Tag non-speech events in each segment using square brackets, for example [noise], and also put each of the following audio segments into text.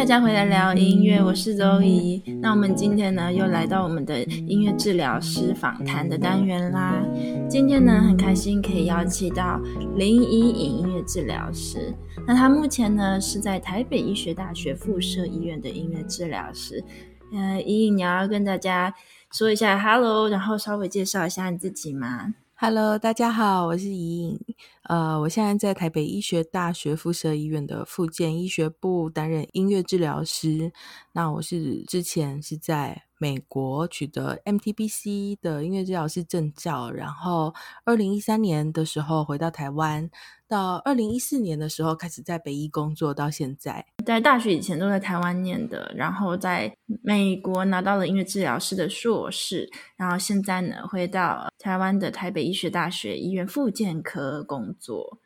大家回来聊音乐，我是周怡。那我们今天呢，又来到我们的音乐治疗师访谈的单元啦。今天呢，很开心可以邀请到林怡颖音乐治疗师。那他目前呢，是在台北医学大学附设医院的音乐治疗师。呃，怡颖，你要跟大家说一下 “hello”，然后稍微介绍一下你自己吗？Hello，大家好，我是怡颖。呃，我现在在台北医学大学附设医院的附件医学部担任音乐治疗师。那我是之前是在美国取得 MTBC 的音乐治疗师证照，然后二零一三年的时候回到台湾。到二零一四年的时候开始在北医工作，到现在。在大学以前都在台湾念的，然后在美国拿到了音乐治疗师的硕士，然后现在呢回到台湾的台北医学大学医院复健科工作。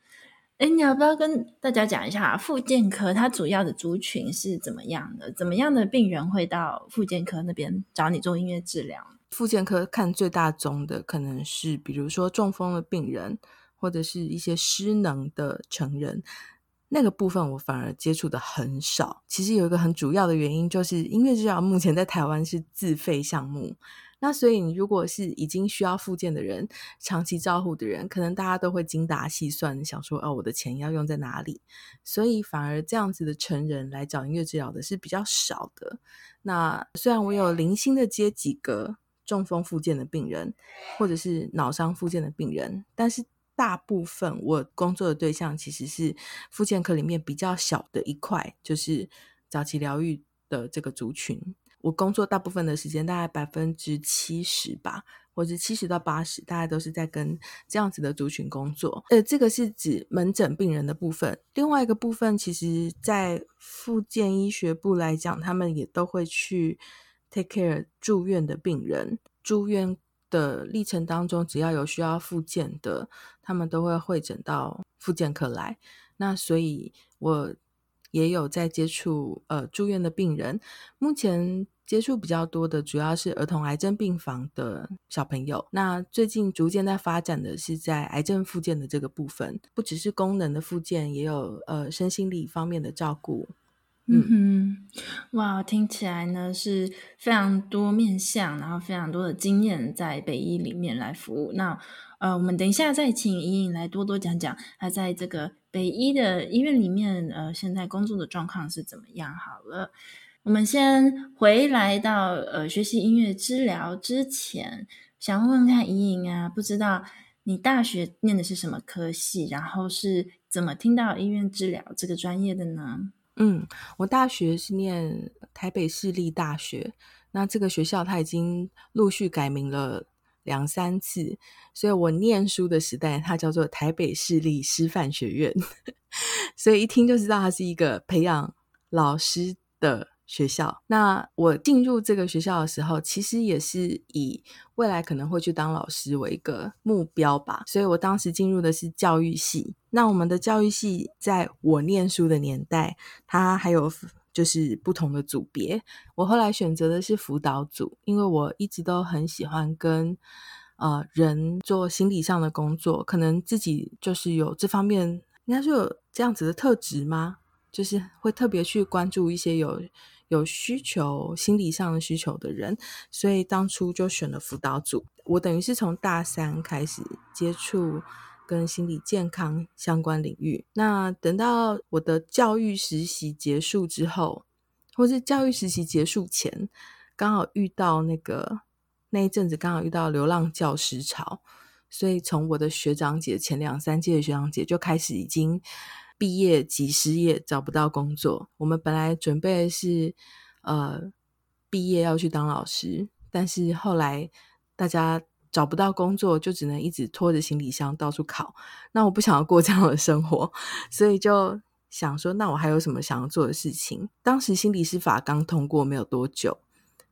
哎，你要不要跟大家讲一下复健科它主要的族群是怎么样的？怎么样的病人会到复健科那边找你做音乐治疗？复健科看最大宗的可能是，比如说中风的病人。或者是一些失能的成人，那个部分我反而接触的很少。其实有一个很主要的原因，就是音乐治疗目前在台湾是自费项目。那所以你如果是已经需要复健的人，长期照护的人，可能大家都会精打细算，想说哦，我的钱要用在哪里？所以反而这样子的成人来找音乐治疗的是比较少的。那虽然我有零星的接几个中风复健的病人，或者是脑伤复健的病人，但是。大部分我工作的对象其实是复健科里面比较小的一块，就是早期疗愈的这个族群。我工作大部分的时间，大概百分之七十吧，或者七十到八十，大概都是在跟这样子的族群工作。呃，这个是指门诊病人的部分。另外一个部分，其实在复健医学部来讲，他们也都会去 take care 住院的病人，住院。的历程当中，只要有需要复健的，他们都会会诊到复健科来。那所以，我也有在接触呃住院的病人。目前接触比较多的，主要是儿童癌症病房的小朋友。那最近逐渐在发展的是在癌症复健的这个部分，不只是功能的复健，也有呃身心理方面的照顾。嗯哼，哇，听起来呢是非常多面向，然后非常多的经验在北医里面来服务。那呃，我们等一下再请莹莹来多多讲讲她在这个北医的医院里面呃现在工作的状况是怎么样。好了，我们先回来到呃学习音乐治疗之前，想问问看宜颖啊，不知道你大学念的是什么科系，然后是怎么听到音乐治疗这个专业的呢？嗯，我大学是念台北市立大学，那这个学校它已经陆续改名了两三次，所以我念书的时代它叫做台北市立师范学院，[laughs] 所以一听就知道它是一个培养老师的。学校，那我进入这个学校的时候，其实也是以未来可能会去当老师为一个目标吧。所以我当时进入的是教育系。那我们的教育系在我念书的年代，它还有就是不同的组别。我后来选择的是辅导组，因为我一直都很喜欢跟呃人做心理上的工作，可能自己就是有这方面，应该说有这样子的特质吗？就是会特别去关注一些有。有需求、心理上的需求的人，所以当初就选了辅导组。我等于是从大三开始接触跟心理健康相关领域。那等到我的教育实习结束之后，或是教育实习结束前，刚好遇到那个那一阵子，刚好遇到流浪教师潮，所以从我的学长姐前两三届的学长姐就开始已经。毕业即失业，找不到工作。我们本来准备是，呃，毕业要去当老师，但是后来大家找不到工作，就只能一直拖着行李箱到处考。那我不想要过这样的生活，所以就想说，那我还有什么想要做的事情？当时心理师法刚通过没有多久，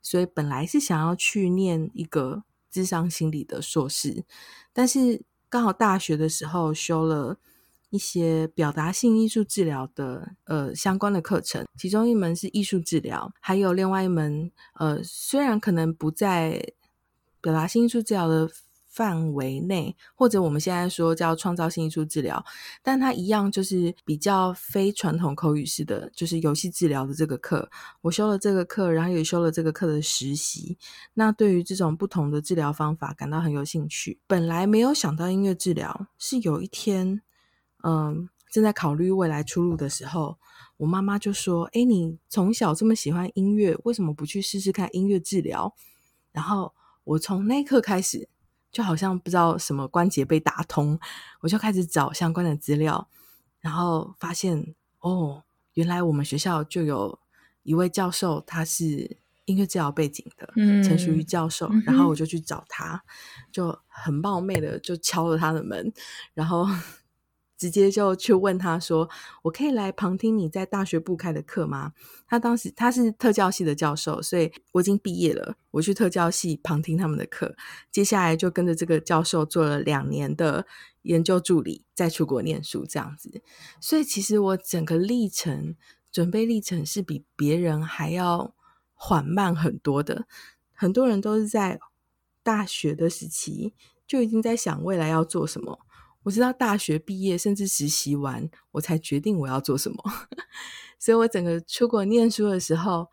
所以本来是想要去念一个智商心理的硕士，但是刚好大学的时候修了。一些表达性艺术治疗的呃相关的课程，其中一门是艺术治疗，还有另外一门呃虽然可能不在表达性艺术治疗的范围内，或者我们现在说叫创造性艺术治疗，但它一样就是比较非传统口语式的，就是游戏治疗的这个课。我修了这个课，然后也修了这个课的实习。那对于这种不同的治疗方法感到很有兴趣。本来没有想到音乐治疗，是有一天，嗯，正在考虑未来出路的时候，我妈妈就说：“哎，你从小这么喜欢音乐，为什么不去试试看音乐治疗？”然后我从那一刻开始。就好像不知道什么关节被打通，我就开始找相关的资料，然后发现哦，原来我们学校就有一位教授，他是音乐治疗背景的，嗯，陈淑瑜教授，然后我就去找他，嗯、就很冒昧的就敲了他的门，然后。直接就去问他说：“我可以来旁听你在大学部开的课吗？”他当时他是特教系的教授，所以我已经毕业了。我去特教系旁听他们的课，接下来就跟着这个教授做了两年的研究助理，再出国念书这样子。所以其实我整个历程准备历程是比别人还要缓慢很多的。很多人都是在大学的时期就已经在想未来要做什么。我知道大学毕业甚至实习完，我才决定我要做什么。[laughs] 所以我整个出国念书的时候，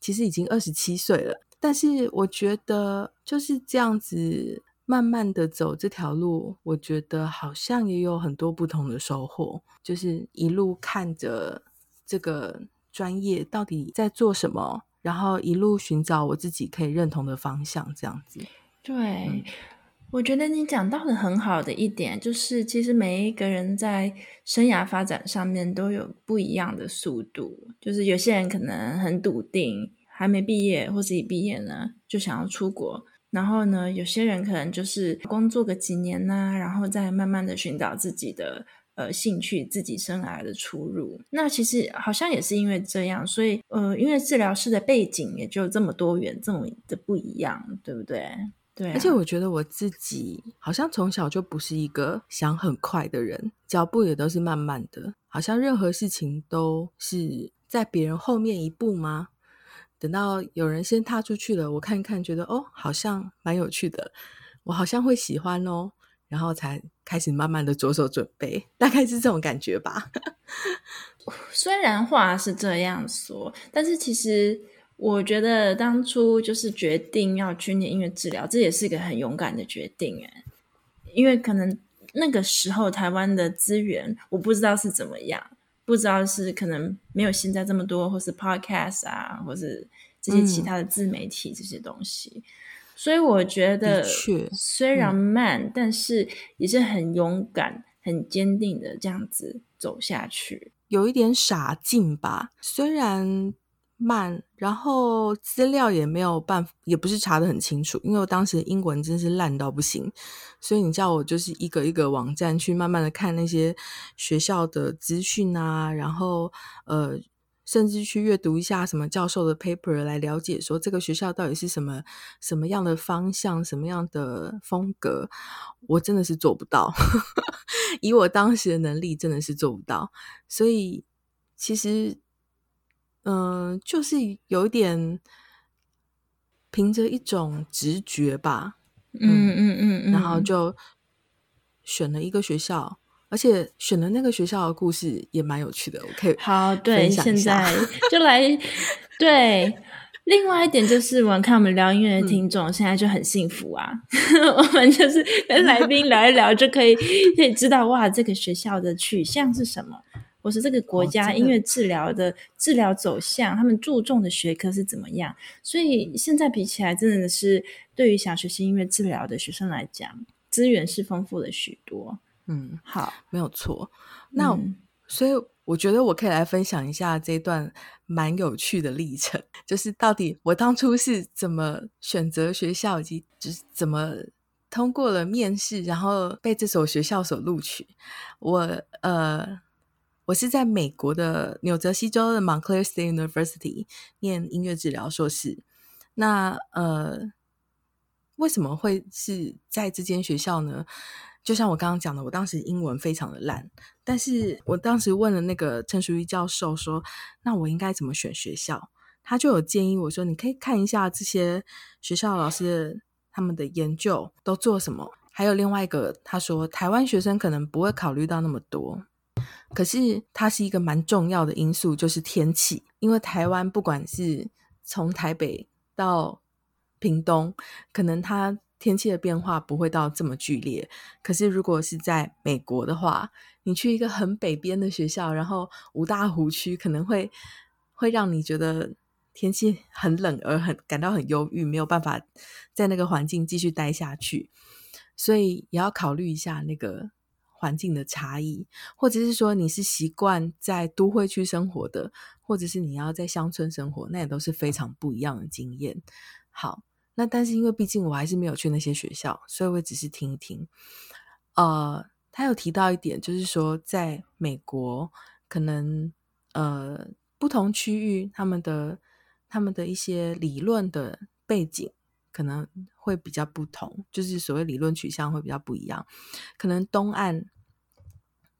其实已经二十七岁了。但是我觉得就是这样子慢慢的走这条路，我觉得好像也有很多不同的收获。就是一路看着这个专业到底在做什么，然后一路寻找我自己可以认同的方向，这样子。对。嗯我觉得你讲到的很好的一点，就是其实每一个人在生涯发展上面都有不一样的速度。就是有些人可能很笃定，还没毕业或是已毕业呢，就想要出国。然后呢，有些人可能就是工作个几年呢，然后再慢慢的寻找自己的呃兴趣、自己生涯的出入。那其实好像也是因为这样，所以呃，因为治疗师的背景也就这么多元，这么的不一样，对不对？对啊，而且我觉得我自己好像从小就不是一个想很快的人，脚步也都是慢慢的，好像任何事情都是在别人后面一步吗？等到有人先踏出去了，我看一看，觉得哦，好像蛮有趣的，我好像会喜欢哦，然后才开始慢慢的着手准备，大概是这种感觉吧。[laughs] 虽然话是这样说，但是其实。我觉得当初就是决定要去念音乐治疗，这也是一个很勇敢的决定诶，因为可能那个时候台湾的资源我不知道是怎么样，不知道是可能没有现在这么多，或是 podcast 啊，或是这些其他的自媒体这些东西，嗯、所以我觉得虽然慢，嗯、但是也是很勇敢、很坚定的这样子走下去，有一点傻劲吧，虽然。慢，然后资料也没有办，也不是查得很清楚，因为我当时英文真是烂到不行，所以你叫我就是一个一个网站去慢慢的看那些学校的资讯啊，然后呃，甚至去阅读一下什么教授的 paper 来了解说这个学校到底是什么什么样的方向，什么样的风格，我真的是做不到，[laughs] 以我当时的能力真的是做不到，所以其实。嗯、呃，就是有点凭着一种直觉吧，嗯嗯嗯嗯，然后就选了一个学校，而且选的那个学校的故事也蛮有趣的，我可以好对，现在 [laughs] 就来对。另外一点就是，我们看我们聊音乐的听众、嗯、现在就很幸福啊，[laughs] 我们就是跟来宾聊一聊就可以可以知道哇，这个学校的取向是什么。或是这个国家音乐治疗的治疗走向，哦、他们注重的学科是怎么样？所以现在比起来，真的是对于想学习音乐治疗的学生来讲，资源是丰富了许多。嗯，好，没有错。那、嗯、所以我觉得我可以来分享一下这段蛮有趣的历程，[laughs] 就是到底我当初是怎么选择学校，以及就是怎么通过了面试，然后被这所学校所录取。我呃。我是在美国的纽泽西州的 Montclair State University 念音乐治疗硕士。那呃，为什么会是在这间学校呢？就像我刚刚讲的，我当时英文非常的烂，但是我当时问了那个陈淑仪教授说：“那我应该怎么选学校？”他就有建议我说：“你可以看一下这些学校老师他们的研究都做什么。”还有另外一个，他说台湾学生可能不会考虑到那么多，可是它是一个蛮重要的因素，就是天气。因为台湾不管是从台北到屏东，可能它天气的变化不会到这么剧烈。可是如果是在美国的话，你去一个很北边的学校，然后五大湖区，可能会会让你觉得天气很冷，而很感到很忧郁，没有办法在那个环境继续待下去。所以也要考虑一下那个环境的差异，或者是说你是习惯在都会区生活的，或者是你要在乡村生活，那也都是非常不一样的经验。好，那但是因为毕竟我还是没有去那些学校，所以我只是听一听。呃，他有提到一点，就是说在美国，可能呃不同区域他们的他们的一些理论的背景。可能会比较不同，就是所谓理论取向会比较不一样。可能东岸，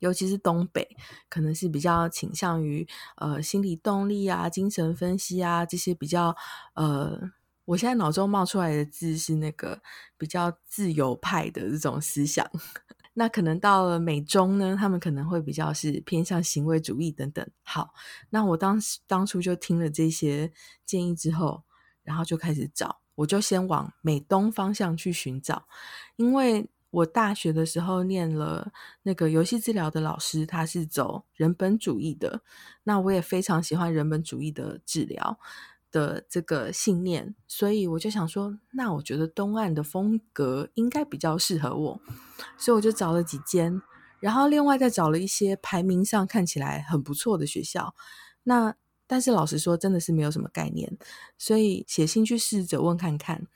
尤其是东北，可能是比较倾向于呃心理动力啊、精神分析啊这些比较呃，我现在脑中冒出来的字是那个比较自由派的这种思想。[laughs] 那可能到了美中呢，他们可能会比较是偏向行为主义等等。好，那我当当初就听了这些建议之后，然后就开始找。我就先往美东方向去寻找，因为我大学的时候念了那个游戏治疗的老师，他是走人本主义的，那我也非常喜欢人本主义的治疗的这个信念，所以我就想说，那我觉得东岸的风格应该比较适合我，所以我就找了几间，然后另外再找了一些排名上看起来很不错的学校，那。但是老实说，真的是没有什么概念，所以写信去试着问看看。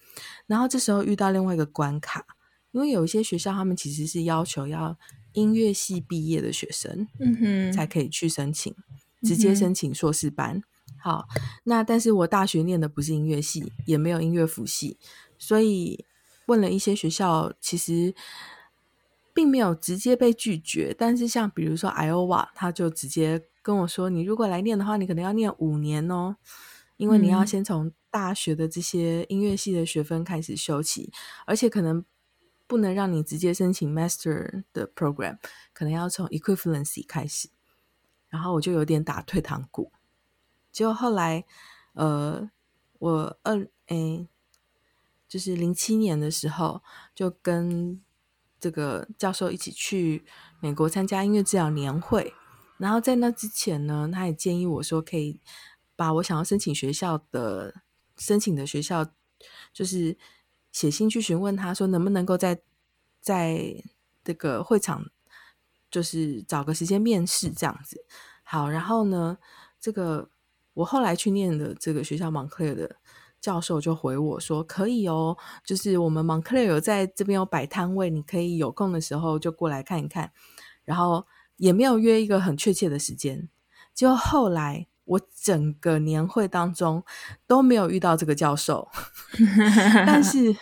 然后这时候遇到另外一个关卡，因为有一些学校他们其实是要求要音乐系毕业的学生，嗯哼，才可以去申请，直接申请硕士班。嗯、好，那但是我大学念的不是音乐系，也没有音乐辅系，所以问了一些学校，其实并没有直接被拒绝。但是像比如说 Iowa，他就直接。跟我说，你如果来念的话，你可能要念五年哦，因为你要先从大学的这些音乐系的学分开始修起，而且可能不能让你直接申请 master 的 program，可能要从 equivalency 开始。然后我就有点打退堂鼓。结果后来，呃，我二诶，就是零七年的时候，就跟这个教授一起去美国参加音乐治疗年会。然后在那之前呢，他也建议我说，可以把我想要申请学校的申请的学校，就是写信去询问他说，能不能够在在这个会场，就是找个时间面试这样子。好，然后呢，这个我后来去念的这个学校 Montclair 的教授就回我说，可以哦，就是我们 Montclair 有在这边有摆摊位，你可以有空的时候就过来看一看，然后。也没有约一个很确切的时间，就后来我整个年会当中都没有遇到这个教授，[laughs] 但是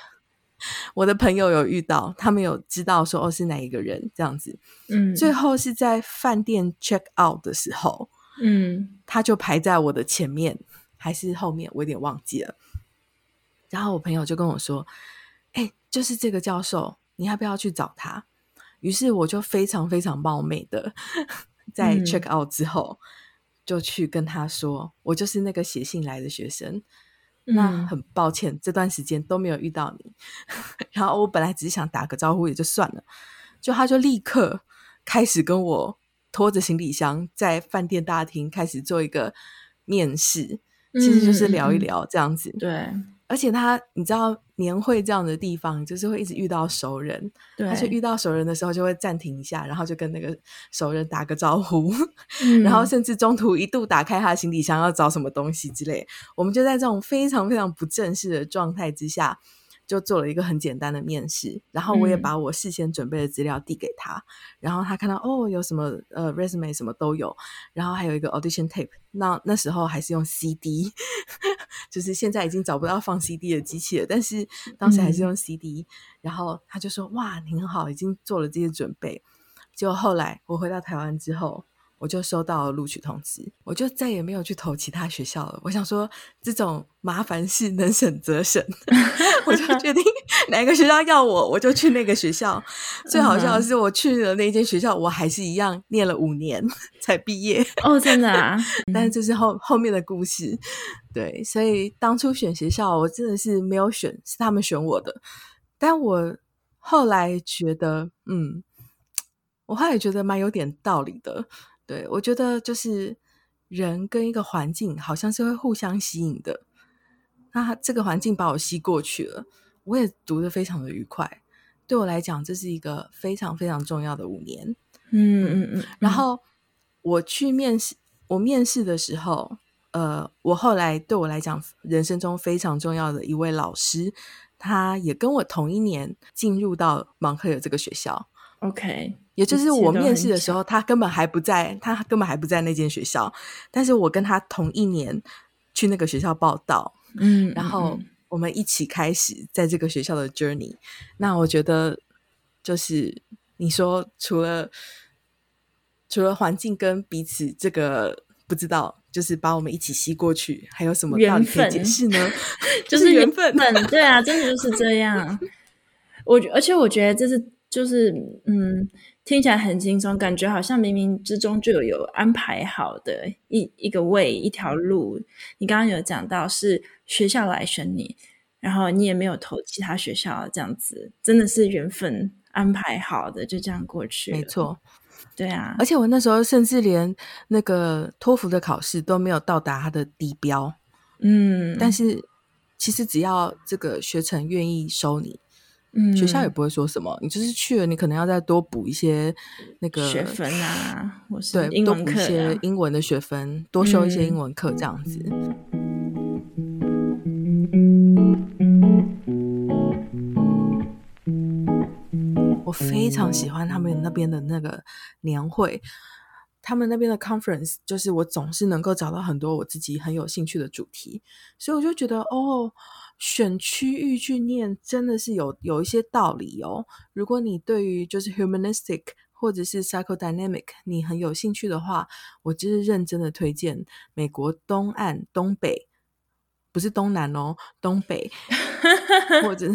我的朋友有遇到，他们有知道说哦是哪一个人这样子，嗯，最后是在饭店 check out 的时候，嗯，他就排在我的前面还是后面，我有点忘记了。然后我朋友就跟我说，哎，就是这个教授，你要不要去找他？于是我就非常非常冒昧的，[laughs] 在 check out 之后，就去跟他说，我就是那个写信来的学生。那很抱歉，这段时间都没有遇到你。然后我本来只是想打个招呼也就算了，就他就立刻开始跟我拖着行李箱在饭店大厅开始做一个面试，其实就是聊一聊这样子。对。而且他，你知道年会这样的地方，就是会一直遇到熟人。对，他就遇到熟人的时候，就会暂停一下，然后就跟那个熟人打个招呼，嗯、然后甚至中途一度打开他的行李箱要找什么东西之类。我们就在这种非常非常不正式的状态之下。就做了一个很简单的面试，然后我也把我事先准备的资料递给他，嗯、然后他看到哦，有什么呃 resume 什么都有，然后还有一个 audition tape，那那时候还是用 CD，[laughs] 就是现在已经找不到放 CD 的机器了，但是当时还是用 CD，、嗯、然后他就说哇，你很好，已经做了这些准备。结果后来我回到台湾之后，我就收到了录取通知，我就再也没有去投其他学校了。我想说，这种麻烦事能省则省，[laughs] 我就决定 [laughs] 哪个学校要我，我就去那个学校。[laughs] 最好笑的是，我去了那间学校，我还是一样念了五年才毕业。哦，真的啊！但是这是后后面的故事。对，所以当初选学校，我真的是没有选，是他们选我的。但我后来觉得，嗯，[tsk] 我后来也觉得蛮有点道理的。对，我觉得就是人跟一个环境好像是会互相吸引的。那这个环境把我吸过去了，我也读得非常的愉快。对我来讲，这是一个非常非常重要的五年。嗯嗯嗯。然后我去面试，我面试的时候，呃，我后来对我来讲，人生中非常重要的一位老师，他也跟我同一年进入到蒙特利尔这个学校。OK。也就是我面试的时候，他根本还不在，他根本还不在那间学校。但是我跟他同一年去那个学校报到，嗯，然后我们一起开始在这个学校的 journey。那我觉得，就是你说除了除了环境跟彼此这个不知道，就是把我们一起吸过去，还有什么道理可以解释呢？[laughs] 就是缘分，对啊，真的就是这样。我而且我觉得这是就是嗯。听起来很轻松，感觉好像冥冥之中就有有安排好的一一个位一条路。你刚刚有讲到是学校来选你，然后你也没有投其他学校，这样子真的是缘分安排好的，就这样过去。没错，对啊。而且我那时候甚至连那个托福的考试都没有到达它的底标，嗯，但是其实只要这个学程愿意收你。嗯，学校也不会说什么，你就是去了，你可能要再多补一些那个学分啊，或是对，多补一些英文的学分，多修一些英文课这样子。嗯，我非常喜欢他们那边的那个年会，他们那边的 conference，就是我总是能够找到很多我自己很有兴趣的主题，所以我就觉得哦。选区域去念真的是有有一些道理哦。如果你对于就是 humanistic 或者是 psychodynamic 你很有兴趣的话，我就是认真的推荐美国东岸东北，不是东南哦，东北，[laughs] 或者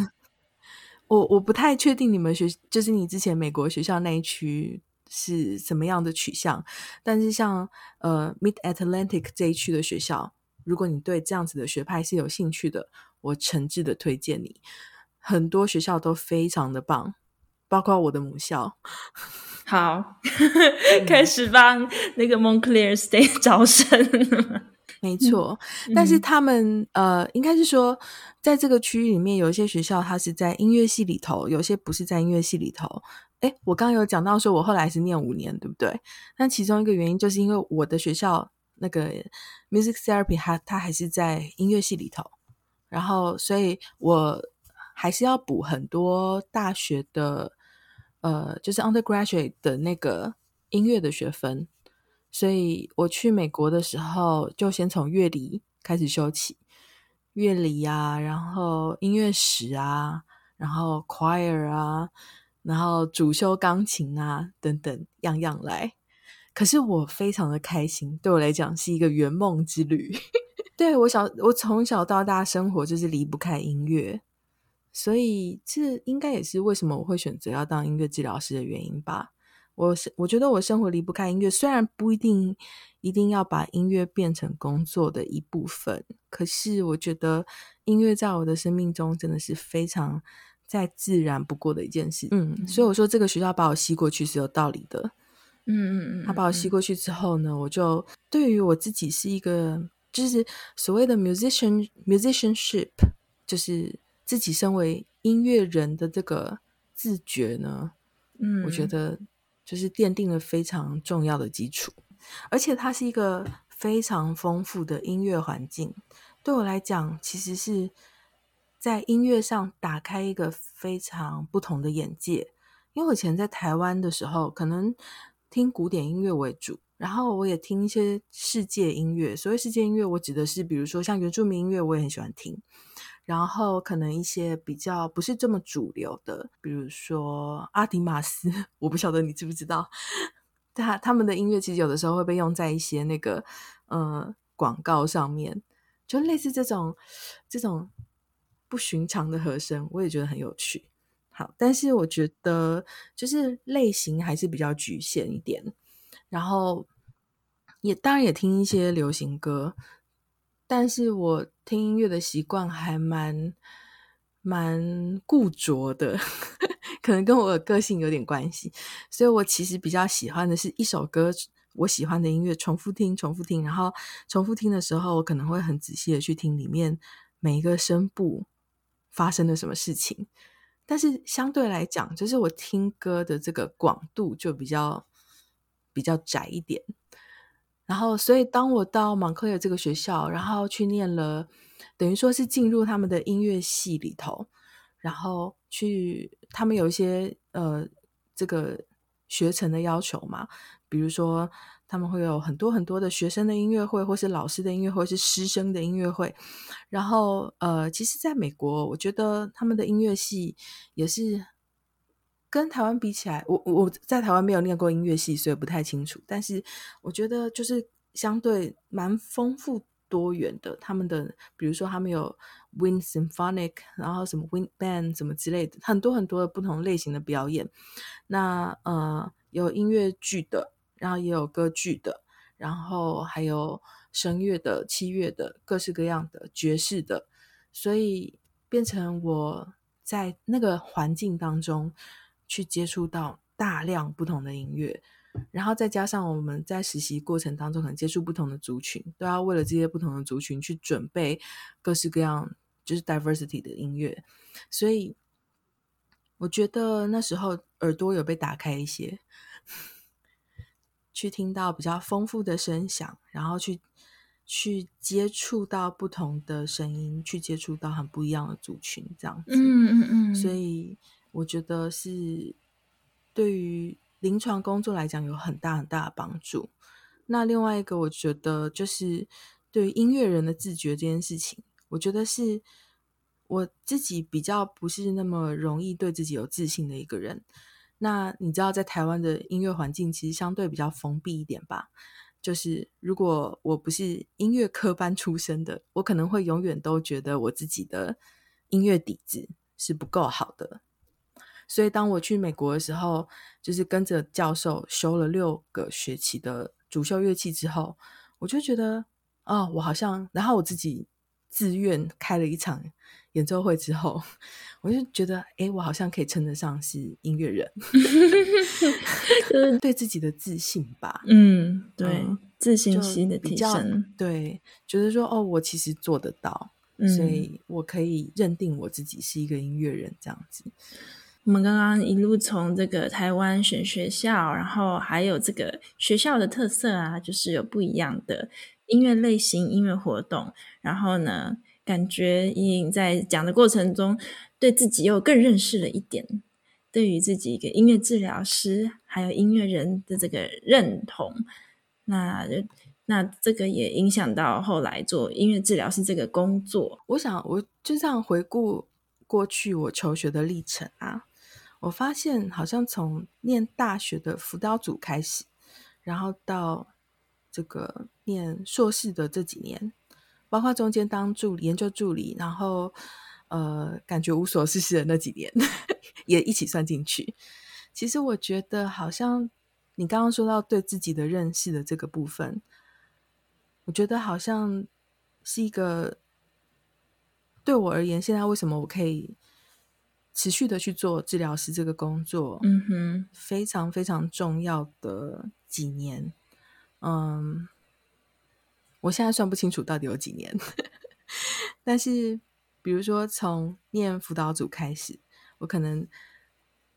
我我不太确定你们学就是你之前美国学校那一区是什么样的取向，但是像呃 Mid Atlantic 这一区的学校，如果你对这样子的学派是有兴趣的。我诚挚的推荐你，很多学校都非常的棒，包括我的母校。好，[laughs] 开始帮那个 Montclair State 招生。[laughs] 没错，嗯、但是他们呃，应该是说，在这个区域里面，有一些学校它是在音乐系里头，有些不是在音乐系里头。诶，我刚刚有讲到说，我后来是念五年，对不对？那其中一个原因就是因为我的学校那个 Music Therapy，它它还是在音乐系里头。然后，所以我还是要补很多大学的，呃，就是 undergraduate 的那个音乐的学分。所以我去美国的时候，就先从乐理开始修起，乐理啊，然后音乐史啊，然后 choir 啊，然后主修钢琴啊，等等，样样来。可是我非常的开心，对我来讲是一个圆梦之旅。对，我小，我从小到大生活就是离不开音乐，所以这应该也是为什么我会选择要当音乐治疗师的原因吧。我是我觉得我生活离不开音乐，虽然不一定一定要把音乐变成工作的一部分，可是我觉得音乐在我的生命中真的是非常再自然不过的一件事。嗯，所以我说这个学校把我吸过去是有道理的。嗯嗯嗯，他把我吸过去之后呢，我就对于我自己是一个。就是所谓的 musician musicianship，就是自己身为音乐人的这个自觉呢，嗯，我觉得就是奠定了非常重要的基础，而且它是一个非常丰富的音乐环境。对我来讲，其实是在音乐上打开一个非常不同的眼界。因为我以前在台湾的时候，可能听古典音乐为主。然后我也听一些世界音乐，所谓世界音乐，我指的是比如说像原住民音乐，我也很喜欢听。然后可能一些比较不是这么主流的，比如说阿迪玛斯，[laughs] 我不晓得你知不知道，他他们的音乐其实有的时候会被用在一些那个呃广告上面，就类似这种这种不寻常的和声，我也觉得很有趣。好，但是我觉得就是类型还是比较局限一点，然后也当然也听一些流行歌，但是我听音乐的习惯还蛮蛮固着的。[laughs] 可能跟我的个性有点关系，所以我其实比较喜欢的是一首歌，我喜欢的音乐重复听、重复听，然后重复听的时候，我可能会很仔细的去听里面每一个声部发生了什么事情。但是相对来讲，就是我听歌的这个广度就比较比较窄一点。然后，所以当我到芒克尔这个学校，然后去念了，等于说是进入他们的音乐系里头。然后去，他们有一些呃，这个学程的要求嘛，比如说他们会有很多很多的学生的音乐会，或是老师的音乐会，是师生的音乐会。然后呃，其实在美国，我觉得他们的音乐系也是跟台湾比起来，我我在台湾没有念过音乐系，所以不太清楚。但是我觉得就是相对蛮丰富多元的，他们的比如说他们有。Wind Symphonic，然后什么 Wind Band 什么之类的，很多很多的不同类型的表演。那呃，有音乐剧的，然后也有歌剧的，然后还有声乐的、器乐的，各式各样的爵士的。所以变成我在那个环境当中去接触到大量不同的音乐。然后再加上我们在实习过程当中，可能接触不同的族群，都要为了这些不同的族群去准备各式各样，就是 diversity 的音乐。所以我觉得那时候耳朵有被打开一些，[laughs] 去听到比较丰富的声响，然后去去接触到不同的声音，去接触到很不一样的族群，这样子。嗯嗯嗯。所以我觉得是对于。临床工作来讲有很大很大的帮助。那另外一个，我觉得就是对于音乐人的自觉这件事情，我觉得是我自己比较不是那么容易对自己有自信的一个人。那你知道，在台湾的音乐环境其实相对比较封闭一点吧？就是如果我不是音乐科班出身的，我可能会永远都觉得我自己的音乐底子是不够好的。所以，当我去美国的时候，就是跟着教授修了六个学期的主修乐器之后，我就觉得，哦，我好像，然后我自己自愿开了一场演奏会之后，[laughs] 我就觉得，诶，我好像可以称得上是音乐人，[laughs] 对自己的自信吧。嗯，对，嗯、自信心的提升，对，觉得说，哦，我其实做得到，嗯、所以我可以认定我自己是一个音乐人，这样子。我们刚刚一路从这个台湾选学校，然后还有这个学校的特色啊，就是有不一样的音乐类型、音乐活动。然后呢，感觉伊尹在讲的过程中，对自己又更认识了一点，对于自己一个音乐治疗师还有音乐人的这个认同。那那这个也影响到后来做音乐治疗师这个工作。我想，我就这样回顾过去我求学的历程啊。我发现好像从念大学的辅导组开始，然后到这个念硕士的这几年，包括中间当助理、研究助理，然后呃，感觉无所事事的那几年，[laughs] 也一起算进去。其实我觉得，好像你刚刚说到对自己的认识的这个部分，我觉得好像是一个对我而言，现在为什么我可以。持续的去做治疗师这个工作，嗯哼，非常非常重要的几年，嗯，我现在算不清楚到底有几年，[laughs] 但是比如说从念辅导组开始，我可能，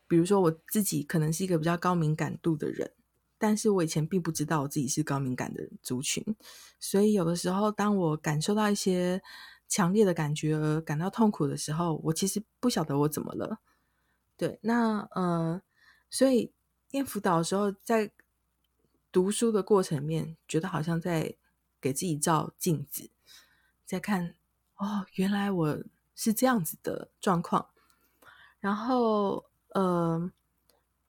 比如说我自己可能是一个比较高敏感度的人，但是我以前并不知道我自己是高敏感的族群，所以有的时候当我感受到一些。强烈的感觉而感到痛苦的时候，我其实不晓得我怎么了。对，那呃，所以念辅导的时候，在读书的过程面，觉得好像在给自己照镜子，在看哦，原来我是这样子的状况。然后呃，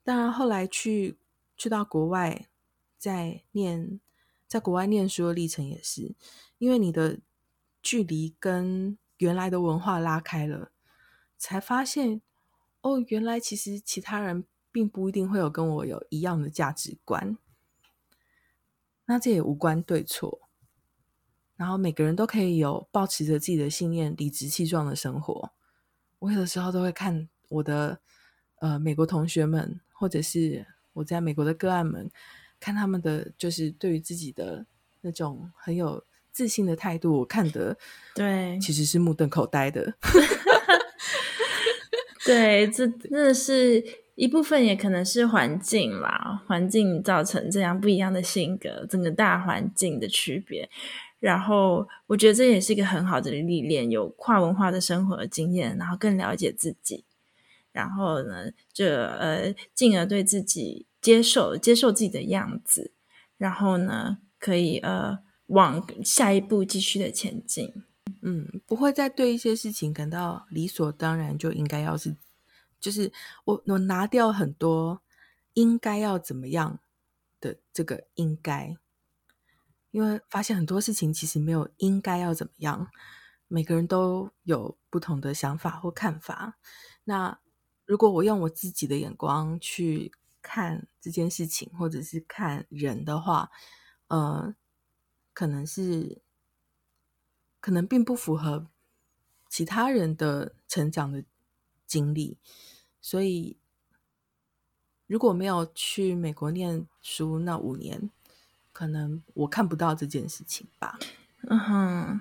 当然后来去去到国外，在念在国外念书的历程也是，因为你的距离跟原来的文化拉开了，才发现哦，原来其实其他人并不一定会有跟我有一样的价值观。那这也无关对错，然后每个人都可以有抱持着自己的信念，理直气壮的生活。我有的时候都会看我的呃美国同学们，或者是我在美国的个案们，看他们的就是对于自己的那种很有自信的态度，我看得对，其实是目瞪口呆的。[laughs] 对，这真的是。一部分也可能是环境啦，环境造成这样不一样的性格，整个大环境的区别。然后我觉得这也是一个很好的历练，有跨文化的生活经验，然后更了解自己。然后呢，就呃，进而对自己接受，接受自己的样子。然后呢，可以呃，往下一步继续的前进。嗯，不会再对一些事情感到理所当然，就应该要是。就是我，我拿掉很多应该要怎么样的这个应该，因为发现很多事情其实没有应该要怎么样，每个人都有不同的想法或看法。那如果我用我自己的眼光去看这件事情，或者是看人的话，呃，可能是可能并不符合其他人的成长的经历，所以如果没有去美国念书那五年，可能我看不到这件事情吧。嗯哼，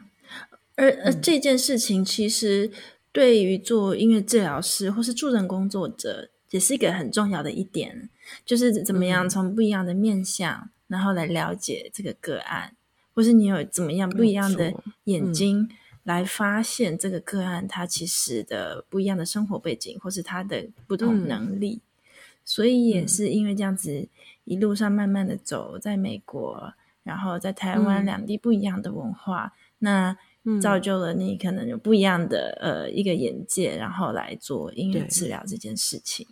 而而这件事情其实对于做音乐治疗师或是助人工作者，也是一个很重要的一点，就是怎么样从不一样的面向，嗯、然后来了解这个个案，或是你有怎么样不一样的眼睛。来发现这个个案，他其实的不一样的生活背景，或是他的不同能力，嗯、所以也是因为这样子一路上慢慢的走，在美国，然后在台湾两地不一样的文化，嗯、那造就了你可能有不一样的呃一个眼界，然后来做音乐治疗这件事情。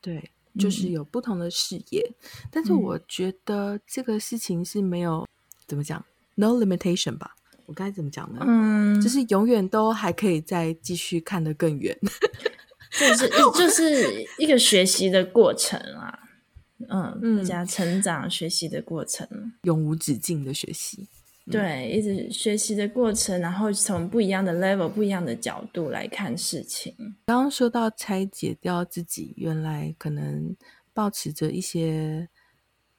对，就是有不同的视野，嗯、但是我觉得这个事情是没有怎么讲，no limitation 吧。我该怎么讲呢？嗯，就是永远都还可以再继续看得更远，[laughs] 就是就是一个学习的过程啊，嗯，嗯，加成长学习的过程，永无止境的学习，对，一直学习的过程，然后从不一样的 level、不一样的角度来看事情。刚刚说到拆解掉自己原来可能保持着一些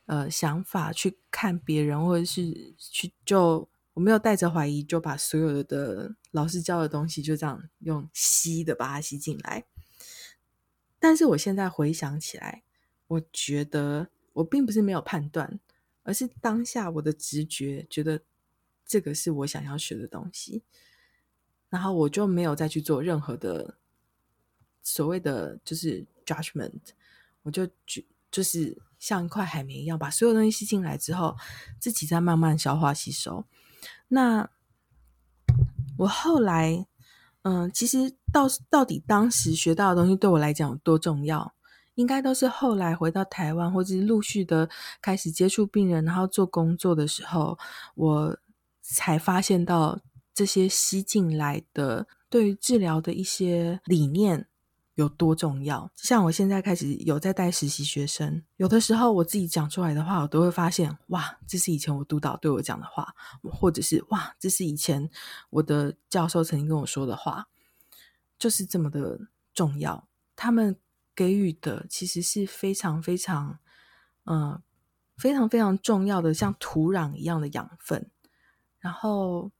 呃想法去看别人，或者是去就。我没有带着怀疑就把所有的老师教的东西就这样用吸的把它吸进来，但是我现在回想起来，我觉得我并不是没有判断，而是当下我的直觉觉得这个是我想要学的东西，然后我就没有再去做任何的所谓的就是 judgment，我就就就是像一块海绵一样把所有东西吸进来之后，自己再慢慢消化吸收。那我后来，嗯、其实到到底当时学到的东西对我来讲有多重要，应该都是后来回到台湾，或者是陆续的开始接触病人，然后做工作的时候，我才发现到这些吸进来的对于治疗的一些理念。有多重要？像我现在开始有在带实习学生，有的时候我自己讲出来的话，我都会发现，哇，这是以前我督导对我讲的话，或者是哇，这是以前我的教授曾经跟我说的话，就是这么的重要。他们给予的其实是非常非常，嗯、呃，非常非常重要的，像土壤一样的养分。然后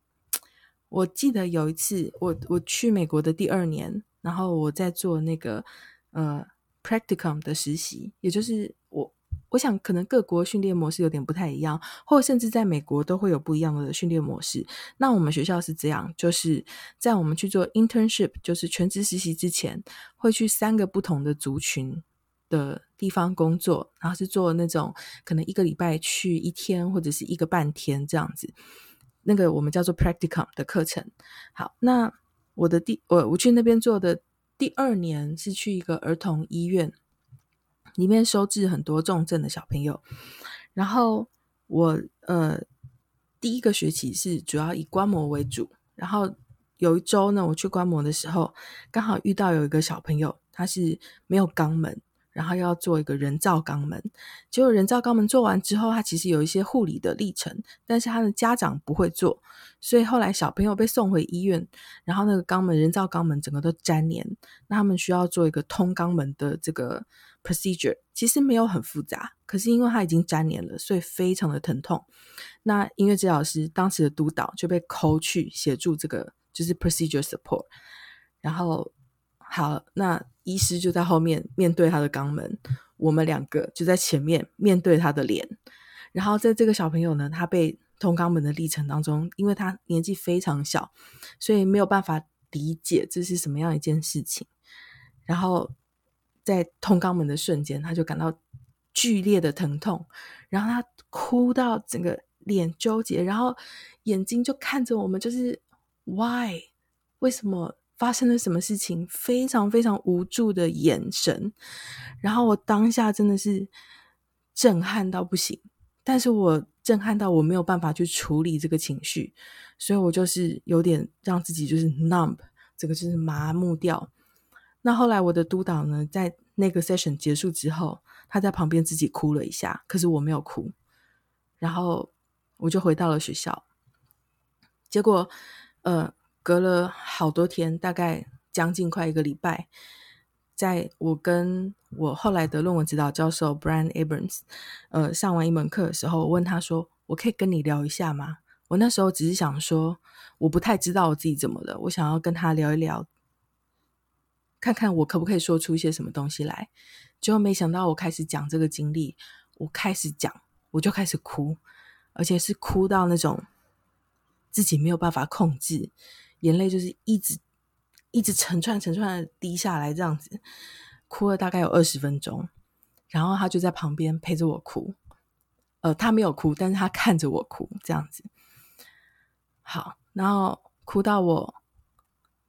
我记得有一次，我我去美国的第二年。然后我在做那个呃 practicum 的实习，也就是我我想可能各国训练模式有点不太一样，或甚至在美国都会有不一样的训练模式。那我们学校是这样，就是在我们去做 internship，就是全职实习之前，会去三个不同的族群的地方工作，然后是做那种可能一个礼拜去一天或者是一个半天这样子。那个我们叫做 practicum 的课程。好，那。我的第我我去那边做的第二年是去一个儿童医院，里面收治很多重症的小朋友，然后我呃第一个学期是主要以观摩为主，然后有一周呢，我去观摩的时候，刚好遇到有一个小朋友，他是没有肛门。然后要做一个人造肛门，结果人造肛门做完之后，他其实有一些护理的历程，但是他的家长不会做，所以后来小朋友被送回医院，然后那个肛门人造肛门整个都粘连，那他们需要做一个通肛门的这个 procedure，其实没有很复杂，可是因为他已经粘连了，所以非常的疼痛。那音乐治疗师当时的督导就被扣去协助这个就是 procedure support，然后。好，那医师就在后面面对他的肛门，我们两个就在前面面对他的脸。然后在这个小朋友呢，他被通肛门的历程当中，因为他年纪非常小，所以没有办法理解这是什么样一件事情。然后在通肛门的瞬间，他就感到剧烈的疼痛，然后他哭到整个脸纠结，然后眼睛就看着我们，就是 Why？为什么？发生了什么事情？非常非常无助的眼神，然后我当下真的是震撼到不行，但是我震撼到我没有办法去处理这个情绪，所以我就是有点让自己就是 numb，这个就是麻木掉。那后来我的督导呢，在那个 session 结束之后，他在旁边自己哭了一下，可是我没有哭，然后我就回到了学校，结果呃。隔了好多天，大概将近快一个礼拜，在我跟我后来的论文指导教授 Brian Abrams，呃，上完一门课的时候，我问他说：“我可以跟你聊一下吗？”我那时候只是想说，我不太知道我自己怎么了，我想要跟他聊一聊，看看我可不可以说出一些什么东西来。结果没想到，我开始讲这个经历，我开始讲，我就开始哭，而且是哭到那种自己没有办法控制。眼泪就是一直一直成串成串的滴下来，这样子哭了大概有二十分钟，然后他就在旁边陪着我哭，呃，他没有哭，但是他看着我哭，这样子。好，然后哭到我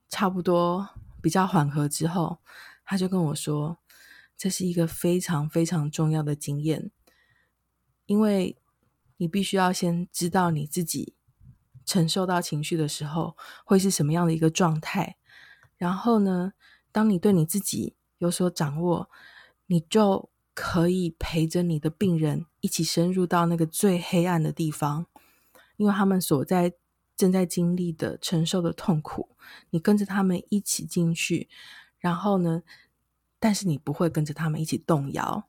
差不多比较缓和之后，他就跟我说：“这是一个非常非常重要的经验，因为你必须要先知道你自己。”承受到情绪的时候，会是什么样的一个状态？然后呢，当你对你自己有所掌握，你就可以陪着你的病人一起深入到那个最黑暗的地方，因为他们所在正在经历的承受的痛苦，你跟着他们一起进去，然后呢，但是你不会跟着他们一起动摇，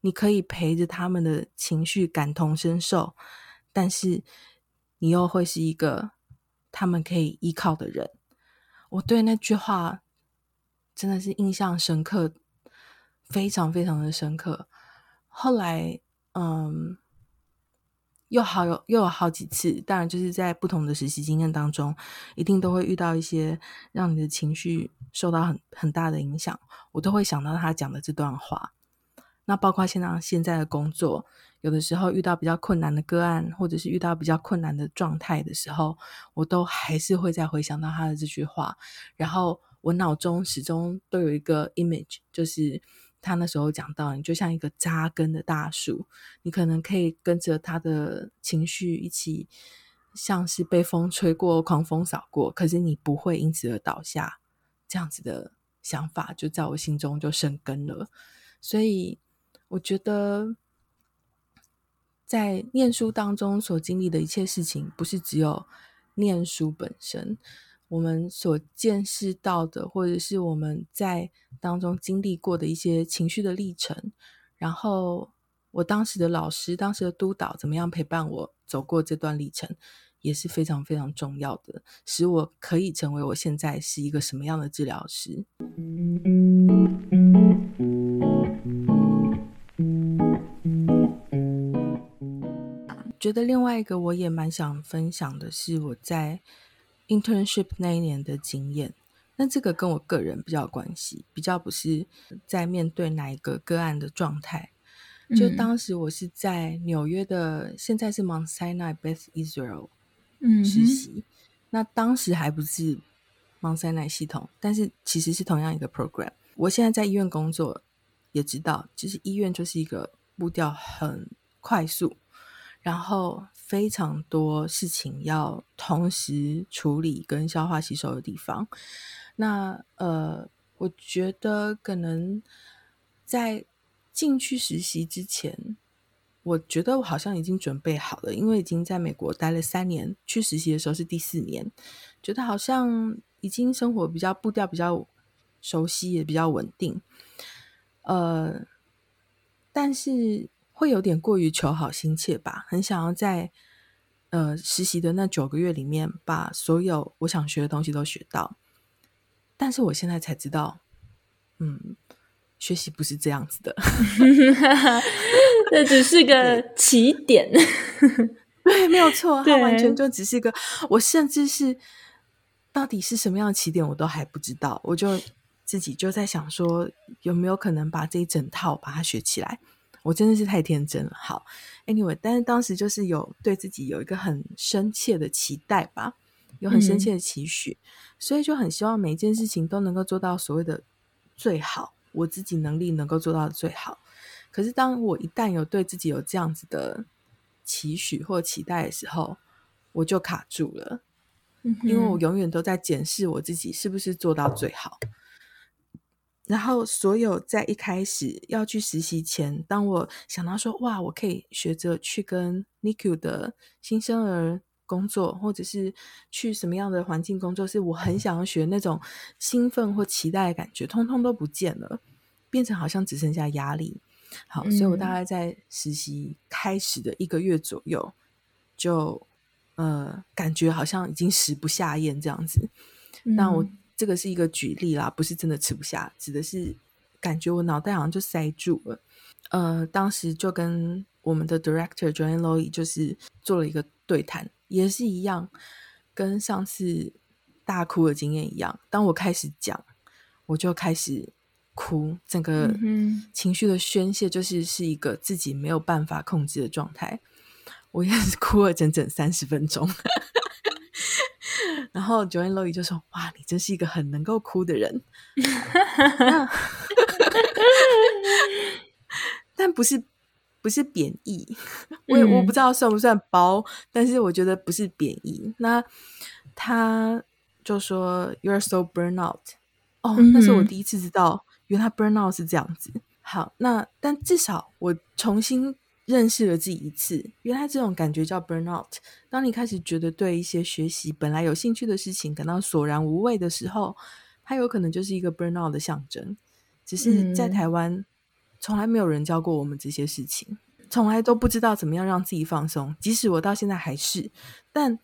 你可以陪着他们的情绪感同身受，但是。你又会是一个他们可以依靠的人。我对那句话真的是印象深刻，非常非常的深刻。后来，嗯，又好有又有好几次，当然就是在不同的实习经验当中，一定都会遇到一些让你的情绪受到很很大的影响，我都会想到他讲的这段话。那包括现在现在的工作。有的时候遇到比较困难的个案，或者是遇到比较困难的状态的时候，我都还是会再回想到他的这句话，然后我脑中始终都有一个 image，就是他那时候讲到，你就像一个扎根的大树，你可能可以跟着他的情绪一起，像是被风吹过、狂风扫过，可是你不会因此而倒下，这样子的想法就在我心中就生根了，所以我觉得。在念书当中所经历的一切事情，不是只有念书本身，我们所见识到的，或者是我们在当中经历过的一些情绪的历程，然后我当时的老师、当时的督导怎么样陪伴我走过这段历程，也是非常非常重要的，使我可以成为我现在是一个什么样的治疗师。觉得另外一个我也蛮想分享的是我在 internship 那一年的经验。那这个跟我个人比较有关系，比较不是在面对哪一个个案的状态。就当时我是在纽约的，嗯、现在是 Mount Sinai Beth Israel 实习。嗯、那当时还不是 Mount Sinai 系统，但是其实是同样一个 program。我现在在医院工作，也知道，其实医院就是一个步调很快速，然后非常多事情要同时处理跟消化吸收的地方。那呃，我觉得可能在进去实习之前，我觉得我好像已经准备好了，因为已经在美国待了三年，去实习的时候是第四年，觉得好像已经生活比较步调比较熟悉，也比较稳定。呃，但是会有点过于求好心切吧，很想要在呃实习的那九个月里面把所有我想学的东西都学到。但是我现在才知道，嗯，学习不是这样子的，[laughs] 这只是个起点。[laughs] 对，没有错，[laughs] 它完全就只是个，我甚至是到底是什么样的起点，我都还不知道。我就自己就在想说，有没有可能把这一整套把它学起来？我真的是太天真了。好，Anyway，但是当时就是有对自己有一个很深切的期待吧。有很深切的期许，嗯，所以就很希望每一件事情都能够做到所谓的最好，我自己能力能够做到的最好。可是当我一旦有对自己有这样子的期许或期待的时候，我就卡住了，嗯，因为我永远都在检视我自己是不是做到最好。然后所有在一开始要去实习前，当我想到说哇，我可以学着去跟 NICU 的新生儿。工作，或者是去什么样的环境工作，是我很想要学那种兴奋或期待的感觉，通通都不见了，变成好像只剩下压力。好，嗯、所以我大概在实习开始的一个月左右，就呃感觉好像已经食不下咽这样子。那、嗯、我这个是一个举例啦，不是真的吃不下，指的是感觉我脑袋好像就塞住了。呃，当时就跟我们的 director Joanne Loy 就是做了一个对谈。也是一样，跟上次大哭的经验一样。当我开始讲，我就开始哭，整个情绪的宣泄就是是一个自己没有办法控制的状态。我也是哭了整整三十分钟。然后 Joanne Loy 就说：“哇，你真是一个很能够哭的人。[laughs] ”但不是。不是贬义，我也我不知道算不算包，嗯，但是我觉得不是贬义。那他就说 “You're so burn out”，哦，那是我第一次知道，原来 burn out 是这样子。好，那但至少我重新认识了自己一次，原来这种感觉叫 burn out。当你开始觉得对一些学习本来有兴趣的事情感到索然无味的时候，它有可能就是一个 burn out 的象征。只是在台湾。嗯从来没有人教过我们这些事情，从来都不知道怎么样让自己放松。即使我到现在还是，但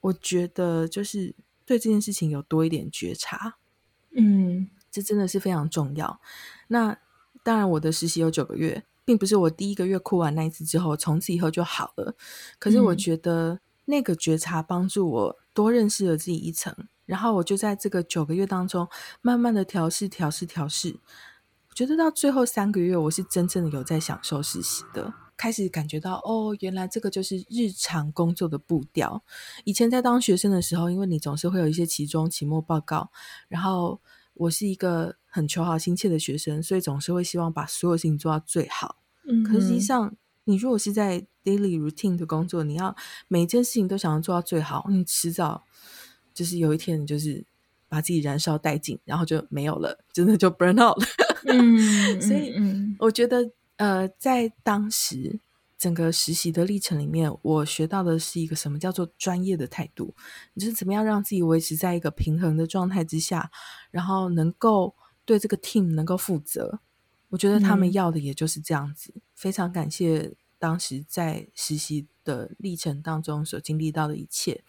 我觉得就是对这件事情有多一点觉察，嗯，这真的是非常重要。那当然，我的实习有九个月，并不是我第一个月哭完那一次之后，从此以后就好了。可是我觉得那个觉察帮助我多认识了自己一层，然后我就在这个九个月当中，慢慢的调试、调试、调试。觉得到最后三个月，我是真正的有在享受实习的，开始感觉到哦，原来这个就是日常工作的步调。以前在当学生的时候，因为你总是会有一些期中、期末报告，然后我是一个很求好心切的学生，所以总是会希望把所有事情做到最好。嗯，可是实际上，你如果是在 daily routine 的工作，你要每一件事情都想要做到最好，你迟早就是有一天，你就是把自己燃烧殆尽，然后就没有了，真的就 burn out 了。[laughs] 嗯，所以我觉得，呃，在当时整个实习的历程里面，我学到的是一个什么叫做专业的态度，就是怎么样让自己维持在一个平衡的状态之下，然后能够对这个 team 能够负责。我觉得他们要的也就是这样子。非常感谢当时在实习的历程当中所经历到的一切，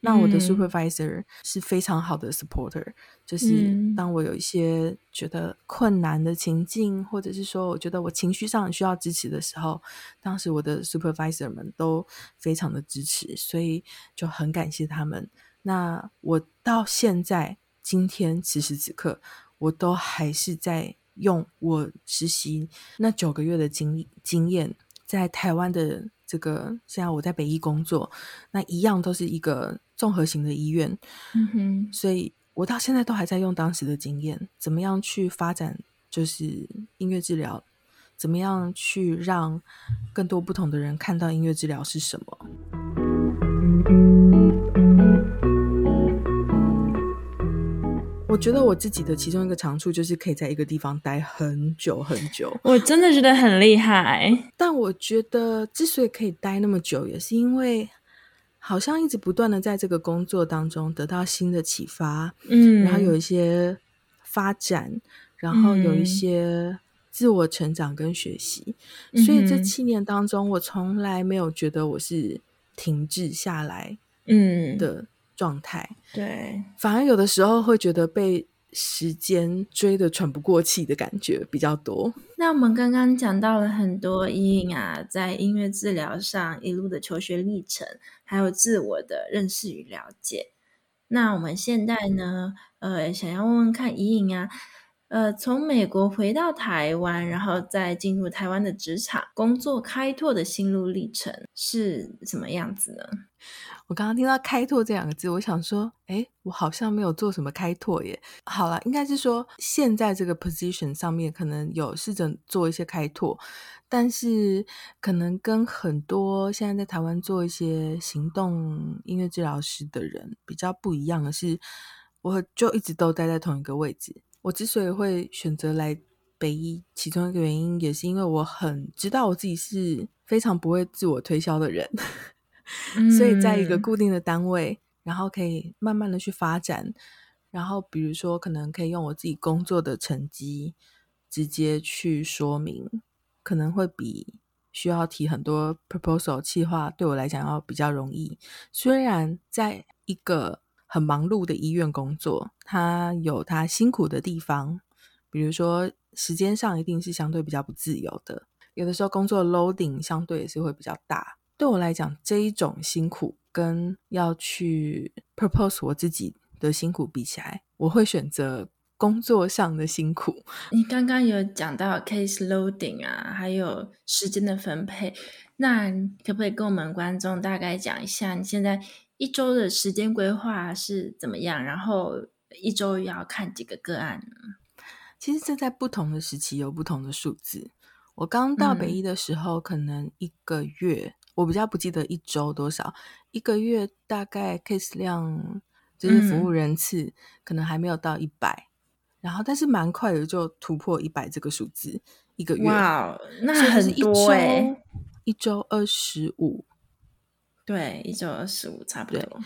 那我的 supervisor 是非常好的 supporter，嗯。就是当我有一些觉得困难的情境，或者是说我觉得我情绪上需要支持的时候，当时我的 supervisor 们都非常的支持，所以就很感谢他们。那我到现在今天此时此刻，我都还是在用我实习那九个月的经经验，在台湾的。这个现在我在北医工作，那一样都是一个综合型的医院，嗯哼，所以我到现在都还在用当时的经验，怎么样去发展就是音乐治疗怎么样去让更多不同的人看到音乐治疗是什么？我觉得我自己的其中一个长处就是可以在一个地方待很久很久。我真的觉得很厉害。但我觉得之所以可以待那么久，也是因为好像一直不断的在这个工作当中得到新的启发，嗯，然后有一些发展，然后有一些。自我成长跟学习，所以这七年当中，我从来没有觉得我是停滞下来，嗯的状态。对，反而有的时候会觉得被时间追得喘不过气的感觉比较多。那我们刚刚讲到了很多依依啊，在音乐治疗上一路的求学历程，还有自我的认识与了解。那我们现在呢，呃，想要问问看依依啊。呃，从美国回到台湾，然后再进入台湾的职场工作开拓的心路历程是什么样子呢？我刚刚听到“开拓”这两个字，我想说，诶，我好像没有做什么开拓耶。好了，应该是说现在这个 position 上面可能有试着做一些开拓，但是可能跟很多现在在台湾做一些行动音乐治疗师的人比较不一样的是，我就一直都待在同一个位置。我之所以会选择来北医，其中一个原因也是因为我很知道我自己是非常不会自我推销的人，[laughs] 所以在一个固定的单位，然后可以慢慢的去发展，然后比如说可能可以用我自己工作的成绩直接去说明，可能会比需要提很多 proposal 计划对我来讲要比较容易。虽然在一个很忙碌的医院工作，他有他辛苦的地方，比如说时间上一定是相对比较不自由的，有的时候工作 loading 相对也是会比较大。对我来讲，这一种辛苦跟要去 propose 我自己的辛苦比起来，我会选择工作上的辛苦。你刚刚有讲到 case loading 啊，还有时间的分配，那可不可以跟我们观众大概讲一下你现在？一周的时间规划是怎么样？然后一周要看几个个案呢？其实这在不同的时期有不同的数字。我刚到北医的时候，嗯、可能一个月，我比较不记得一周多少，一个月大概 case 量就是服务人次，嗯、可能还没有到一百，然后但是蛮快的就突破一百这个数字，一个月哇，那很多哎，一周二十五。对，一周二十五差不多，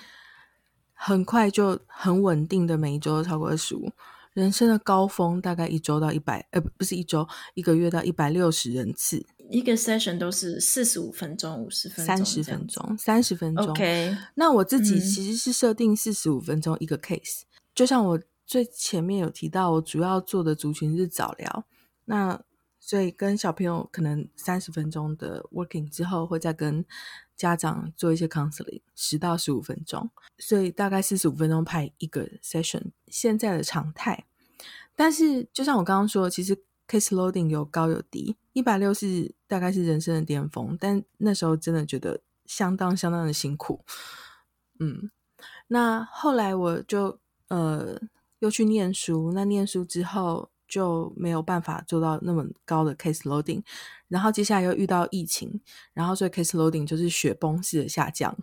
很快就很稳定的每一周都超过二十五。人生的高峰大概一周到一百，呃，不是一周，一个月到一百六十人次。一个 session 都是四十五分钟、五十分钟、三十分钟、三十分钟。OK，那我自己其实是设定四十五分钟一个 case，嗯。就像我最前面有提到，我主要做的族群是早疗，那所以跟小朋友可能三十分钟的 working 之后，会再跟。家长做一些 counseling，十到十五分钟，所以大概四十五分钟拍一个 session，现在的常态。但是就像我刚刚说，其实 case loading 有高有低，一百六是大概是人生的巅峰，但那时候真的觉得相当相当的辛苦。嗯，那后来我就呃又去念书，那念书之后。就没有办法做到那么高的 case loading，然后接下来又遇到疫情，然后所以 case loading 就是雪崩式的下降。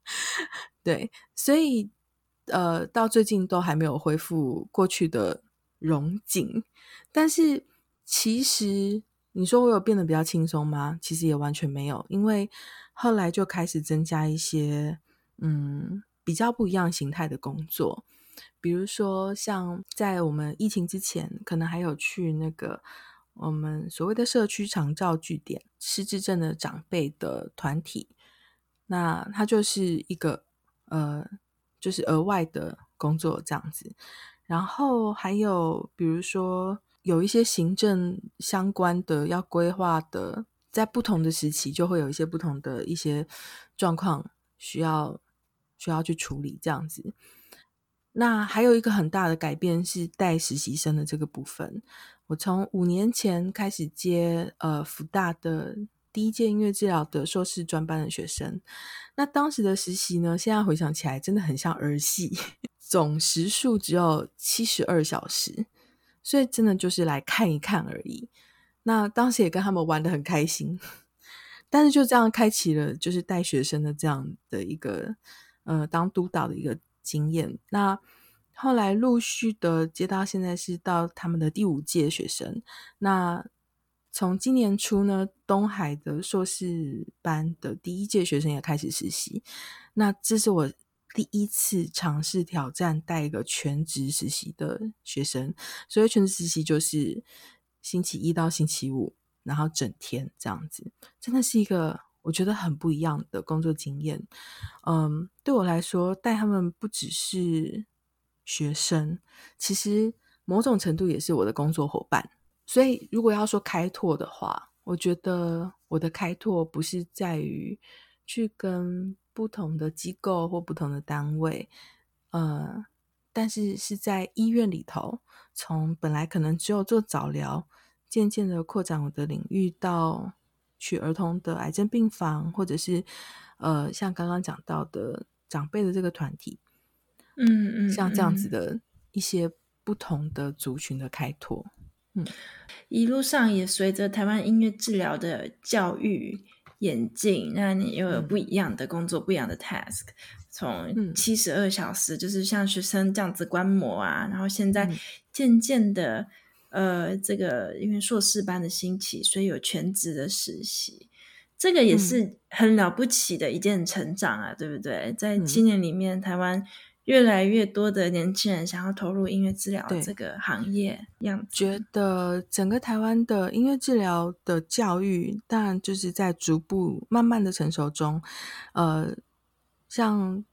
[laughs] 对，所以呃，到最近都还没有恢复过去的荣景。但是其实你说我有变得比较轻松吗？其实也完全没有，因为后来就开始增加一些嗯比较不一样形态的工作。比如说，像在我们疫情之前，可能还有去那个我们所谓的社区长照据点，失智症的长辈的团体，那它就是一个呃，就是额外的工作这样子。然后还有比如说，有一些行政相关的要规划的，在不同的时期就会有一些不同的一些状况需要需要去处理这样子。那还有一个很大的改变是带实习生的这个部分。我从五年前开始接呃福大的第一届音乐治疗的硕士专班的学生。那当时的实习呢，现在回想起来真的很像儿戏，[laughs] 总时数只有七十二小时，所以真的就是来看一看而已。那当时也跟他们玩得很开心，[laughs] 但是就这样开启了就是带学生的这样的一个呃当督导的一个经验。那后来陆续的接到现在是到他们的第五届学生。那从今年初呢，东海的硕士班的第一届学生也开始实习。那这是我第一次尝试挑战带一个全职实习的学生。所以全职实习就是星期一到星期五，然后整天这样子，真的是一个我觉得很不一样的工作经验。嗯，对我来说，带他们不只是学生，其实某种程度也是我的工作伙伴。所以，如果要说开拓的话，我觉得我的开拓不是在于去跟不同的机构或不同的单位，呃，但是是在医院里头，从本来可能只有做早疗，渐渐的扩展我的领域到去儿童的癌症病房，或者是呃，像刚刚讲到的长辈的这个团体。嗯嗯，嗯，像这样子的一些不同的族群的开拓，嗯，一路上也随着台湾音乐治疗的教育演进，那你又有不一样的工作，嗯、不一样的 task，从七十二小时就是像学生这样子观摩啊，然后现在渐渐的，嗯、呃，这个因为硕士班的兴起，所以有全职的实习，这个也是很了不起的一件成长啊，嗯、对不对？在七年里面，台湾。越来越多的年轻人想要投入音乐治疗这个行业，样子觉得整个台湾的音乐治疗的教育，当然就是在逐步慢慢的成熟中。呃，像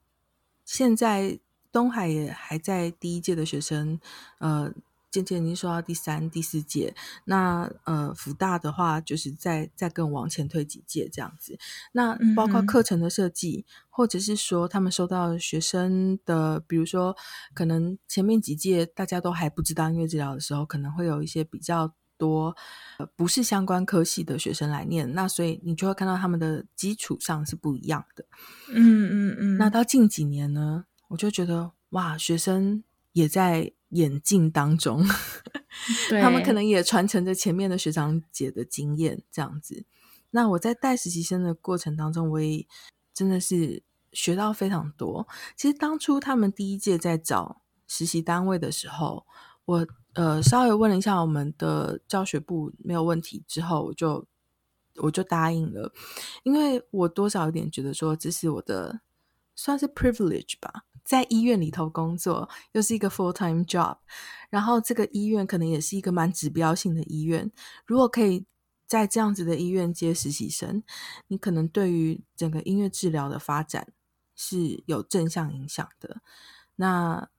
现在东海也还在第一届的学生，呃。渐渐已经说到第三、第四届，那呃，福大的话就是再再更往前推几届这样子。那包括课程的设计，嗯、或者是说他们收到学生的，比如说可能前面几届大家都还不知道音乐治疗的时候，可能会有一些比较多呃不是相关科系的学生来念，那所以你就会看到他们的基础上是不一样的。嗯嗯嗯。那到近几年呢，我就觉得哇，学生也在。演进当中，[laughs] 他们可能也传承着前面的学长姐的经验，这样子。那我在带实习生的过程当中，我也真的是学到非常多。其实当初他们第一届在找实习单位的时候，我呃稍微问了一下我们的教学部没有问题之后，我就我就答应了，因为我多少有点觉得说这是我的算是 privilege 吧。在医院里头工作，又是一个 full time job，然后这个医院可能也是一个蛮指标性的医院。如果可以在这样子的医院接实习生，你可能对于整个音乐治疗的发展是有正向影响的。那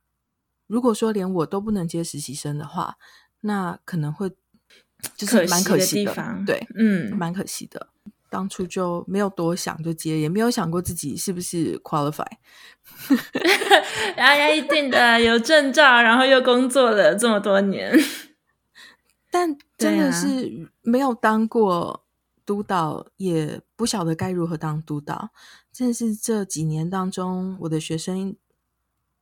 如果说连我都不能接实习生的话，那可能会 [tsk] 就是蛮可惜的，惜的地方。对，嗯，蛮可惜的。当初就没有多想就接，也没有想过自己是不是 qualify。[laughs] 然后一定的有证照，然后又工作了这么多年，[laughs] 但真的是没有当过督导，也不晓得该如何当督导。正是这几年当中，我的学生。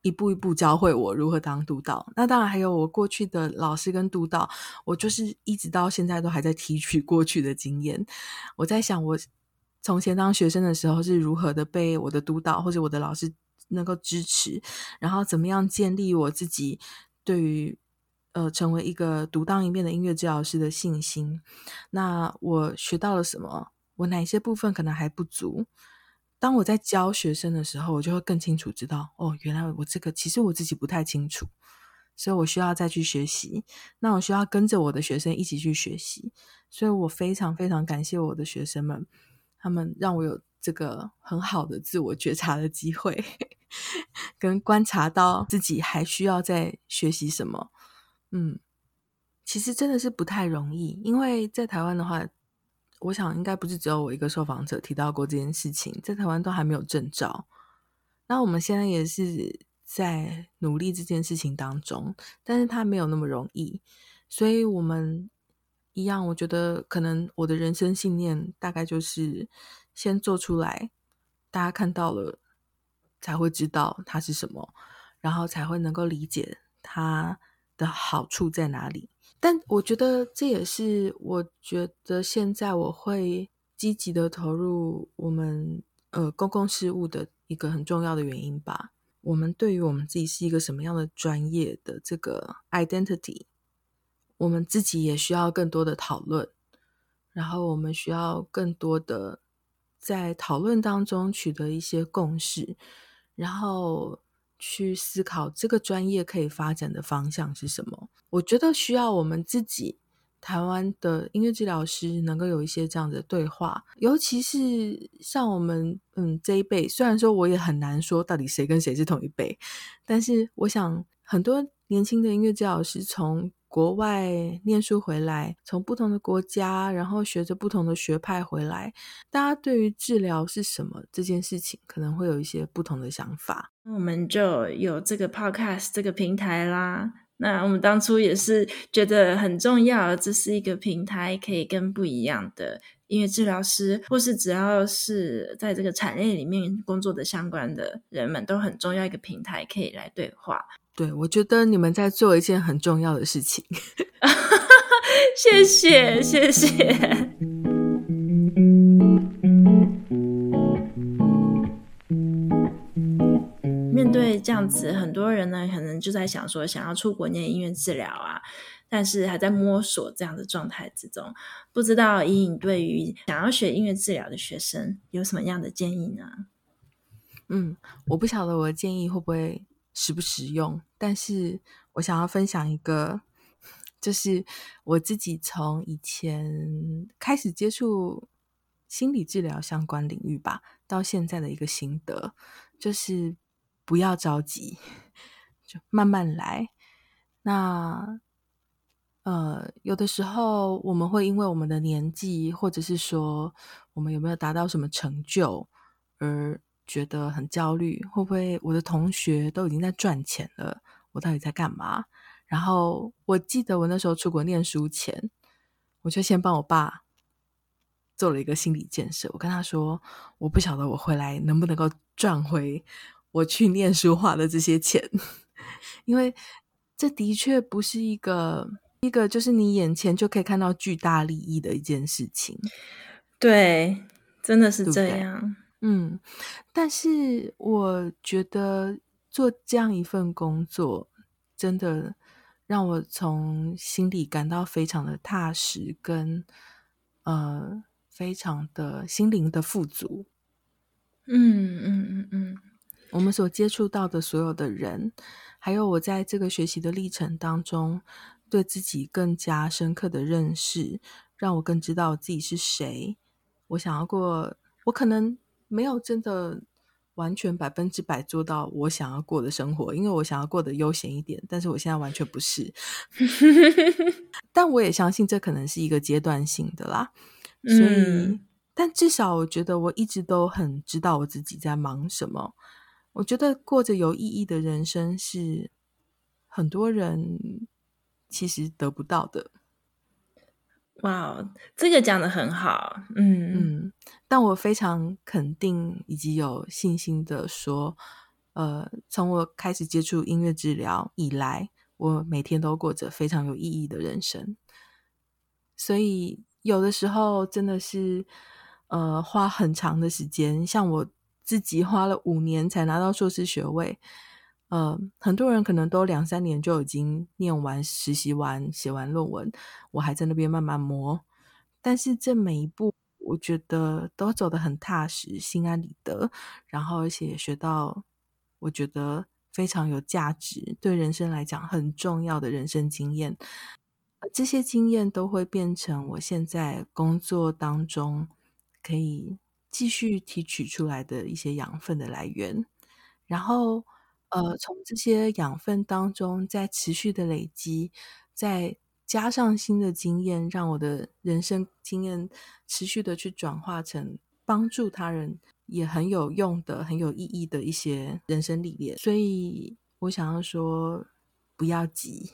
一步一步教会我如何当督导，那当然还有我过去的老师跟督导，我就是一直到现在都还在提取过去的经验。我在想，我从前当学生的时候是如何的被我的督导或者我的老师能够支持，然后怎么样建立我自己对于呃成为一个独当一面的音乐治疗师的信心。那我学到了什么？我哪些部分可能还不足？当我在教学生的时候，我就会更清楚知道，哦，原来我这个其实我自己不太清楚，所以我需要再去学习。那我需要跟着我的学生一起去学习，所以我非常非常感谢我的学生们，他们让我有这个很好的自我觉察的机会，跟观察到自己还需要再学习什么。嗯，其实真的是不太容易，因为在台湾的话。我想应该不是只有我一个受访者提到过这件事情，在台湾都还没有证照。那我们现在也是在努力这件事情当中，但是它没有那么容易。所以我们一样，我觉得可能我的人生信念大概就是先做出来，大家看到了才会知道它是什么，然后才会能够理解它的好处在哪里。但我觉得这也是我觉得现在我会积极的投入我们呃公共事务的一个很重要的原因吧。我们对于我们自己是一个什么样的专业的这个 identity，我们自己也需要更多的讨论，然后我们需要更多的在讨论当中取得一些共识，然后。去思考这个专业可以发展的方向是什么？我觉得需要我们自己台湾的音乐治疗师能够有一些这样的对话，尤其是像我们嗯这一辈，虽然说我也很难说到底谁跟谁是同一辈，但是我想很多年轻的音乐治疗师从国外念书回来，从不同的国家，然后学着不同的学派回来，大家对于治疗是什么这件事情，可能会有一些不同的想法。那我们就有这个 podcast 这个平台啦。那我们当初也是觉得很重要，这是一个平台，可以跟不一样的音乐治疗师，或是只要是在这个产业里面工作的相关的人们，都很重要一个平台，可以来对话。对，我觉得你们在做一件很重要的事情。[laughs] 谢谢，谢谢。[laughs] 面对这样子，很多人呢，可能就在想说，想要出国念音乐治疗啊，但是还在摸索这样的状态之中。不知道伊尹对于想要学音乐治疗的学生有什么样的建议呢？嗯，我不晓得我的建议会不会。实不实用？但是我想要分享一个，就是我自己从以前开始接触心理治疗相关领域吧，到现在的一个心得，就是不要着急，就慢慢来。那呃，有的时候我们会因为我们的年纪，或者是说我们有没有达到什么成就而。觉得很焦虑，会不会我的同学都已经在赚钱了？我到底在干嘛？然后我记得我那时候出国念书前，我就先帮我爸做了一个心理建设。我跟他说，我不晓得我回来能不能够赚回我去念书花的这些钱，[laughs] 因为这的确不是一个一个就是你眼前就可以看到巨大利益的一件事情。对，真的是这样。嗯，但是我觉得做这样一份工作，真的让我从心里感到非常的踏实，跟呃，非常的心灵的富足。嗯嗯嗯嗯，我们所接触到的所有的人，还有我在这个学习的历程当中，对自己更加深刻的认识，让我更知道自己是谁。我想要过，我可能。没有真的完全百分之百做到我想要过的生活，因为我想要过得悠闲一点，但是我现在完全不是。[laughs] 但我也相信这可能是一个阶段性的啦。所以，嗯，但至少我觉得我一直都很知道我自己在忙什么。我觉得过着有意义的人生是很多人其实得不到的。哇，wow，这个讲得很好，嗯嗯，但我非常肯定以及有信心的说，呃，从我开始接触音乐治疗以来，我每天都过着非常有意义的人生。所以有的时候真的是，呃，花很长的时间，像我自己花了五年才拿到硕士学位。呃，很多人可能都两三年就已经念完、实习完、写完论文，我还在那边慢慢磨。但是这每一步，我觉得都走得很踏实、心安理得，然后而且也学到我觉得非常有价值、对人生来讲很重要的人生经验。这些经验都会变成我现在工作当中可以继续提取出来的一些养分的来源，然后。呃，从这些养分当中再持续的累积，再加上新的经验，让我的人生经验持续的去转化成帮助他人也很有用的、很有意义的一些人生历练。所以我想要说，不要急。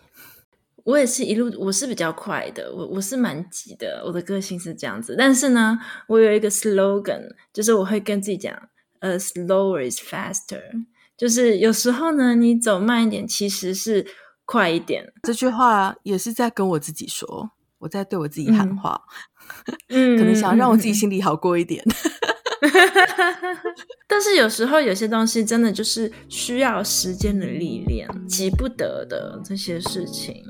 我也是一路，我是比较快的，我我是蛮急的，我的个性是这样子。但是呢，我有一个 slogan，就是我会跟自己讲，a slower is faster。就是有时候呢，你走慢一点，其实是快一点。这句话也是在跟我自己说，我在对我自己喊话，嗯，[laughs] 可能想让我自己心里好过一点。[laughs] 但是有时候有些东西真的就是需要时间的历练，急不得的这些事情。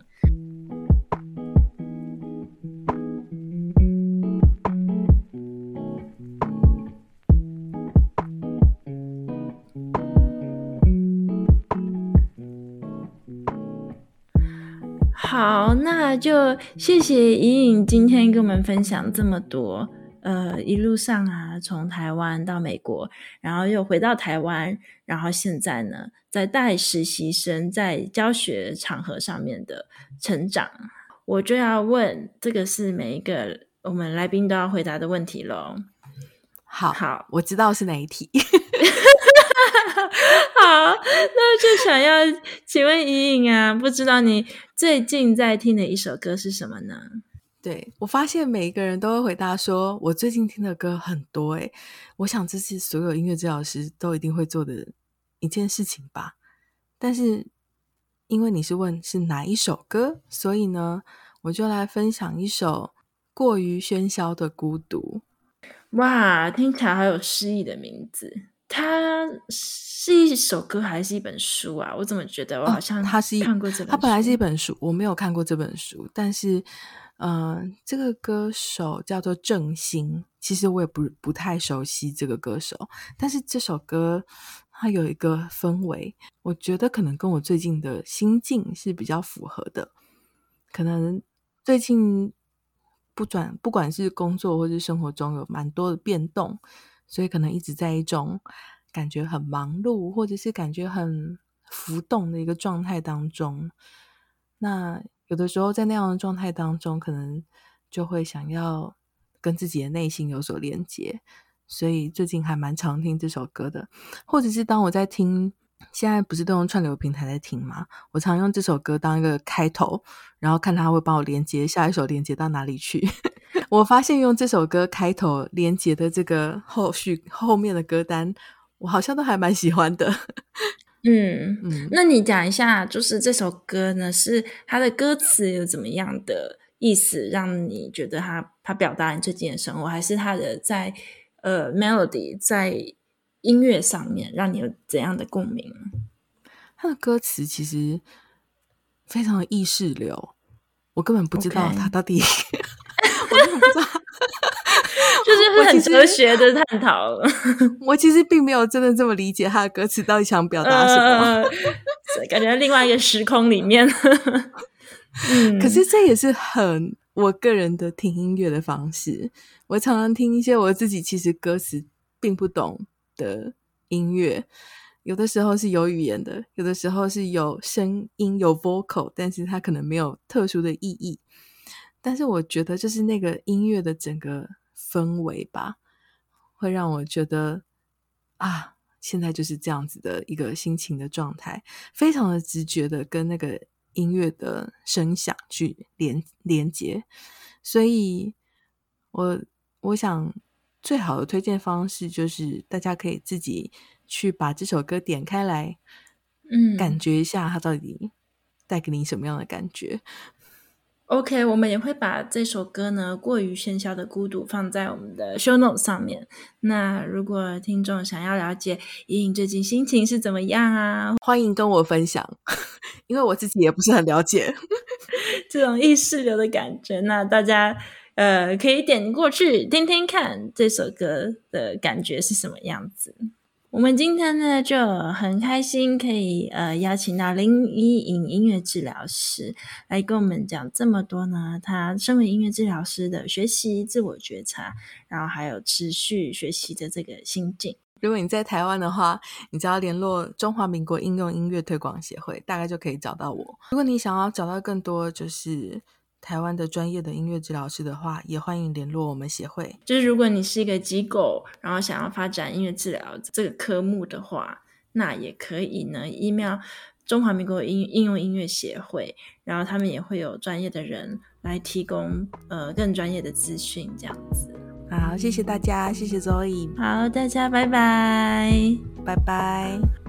好，那就谢谢莹莹今天跟我们分享这么多。呃，一路上啊，从台湾到美国，然后又回到台湾，然后现在呢，在带实习生在教学场合上面的成长，我就要问，这个是每一个我们来宾都要回答的问题喽。好，好，我知道是哪一题。[laughs] 好，那就想要请问莹莹啊，不知道你最近在听的一首歌是什么呢？对，我发现每一个人都会回答说，我最近听的歌很多诶，我想这是所有音乐治疗师都一定会做的一件事情吧。但是因为你是问是哪一首歌，所以呢，我就来分享一首《过于喧嚣的孤独》。哇，听起来好有诗意的名字。它是一首歌还是一本书啊？我怎么觉得我好像它是看过这本书。它本来是一本书，我没有看过这本书，但是。嗯、呃，这个歌手叫做郑兴，其实我也不不太熟悉这个歌手，但是这首歌它有一个氛围，我觉得可能跟我最近的心境是比较符合的。可能最近不转，不管是工作或是生活中有蛮多的变动，所以可能一直在一种感觉很忙碌，或者是感觉很浮动的一个状态当中。那有的时候在那样的状态当中，可能就会想要跟自己的内心有所连接，所以最近还蛮常听这首歌的。或者是当我在听，现在不是都用串流平台在听吗？我常用这首歌当一个开头，然后看它会帮我连接下一首连接到哪里去。[laughs] 我发现用这首歌开头连接的这个后续后面的歌单，我好像都还蛮喜欢的。[laughs] 嗯嗯，那你讲一下，就是这首歌呢，是它的歌词有怎么样的意思，让你觉得它它表达你最近的生活，还是它的在呃 melody 在音乐上面让你有怎样的共鸣？它的歌词其实非常的意识流，我根本不知道它到底，Okay. 我根本不知道。就是很哲学的探讨。[laughs] 我其实并没有真的这么理解他的歌词到底想表达什么，呃、感觉在另外一个时空里面。嗯，可是这也是很我个人的听音乐的方式。我常常听一些我自己其实歌词并不懂的音乐，有的时候是有语言的，有的时候是有声音有 vocal，但是它可能没有特殊的意义。但是我觉得，就是那个音乐的整个。氛围吧，会让我觉得啊，现在就是这样子的一个心情的状态，非常的直觉的跟那个音乐的声响去连连接，所以我我想最好的推荐方式就是大家可以自己去把这首歌点开来，嗯，感觉一下它到底带给你什么样的感觉。OK，我们也会把这首歌呢，《过于喧嚣的孤独》放在我们的 show notes 上面。那如果听众想要了解莹莹最近心情是怎么样啊，欢迎跟我分享，[laughs] 因为我自己也不是很了解 [laughs] 这种意识流的感觉。那大家呃可以点过去听听看这首歌的感觉是什么样子。我们今天呢就很开心，可以呃邀请到林依颖音乐治疗师来跟我们讲这么多呢。他身为音乐治疗师的学习、自我觉察，然后还有持续学习的这个心境。如果你在台湾的话，你只要联络中华民国应用音乐推广协会，大概就可以找到我。如果你想要找到更多，就是。台湾的专业的音乐治疗师的话，也欢迎联络我们协会。就是如果你是一个机构，然后想要发展音乐治疗这个科目的话，那也可以呢，email 中华民国应应用音乐协会，然后他们也会有专业的人来提供呃更专业的资讯，这样子。好，谢谢大家，谢谢 Zoe。好，大家拜拜，拜拜。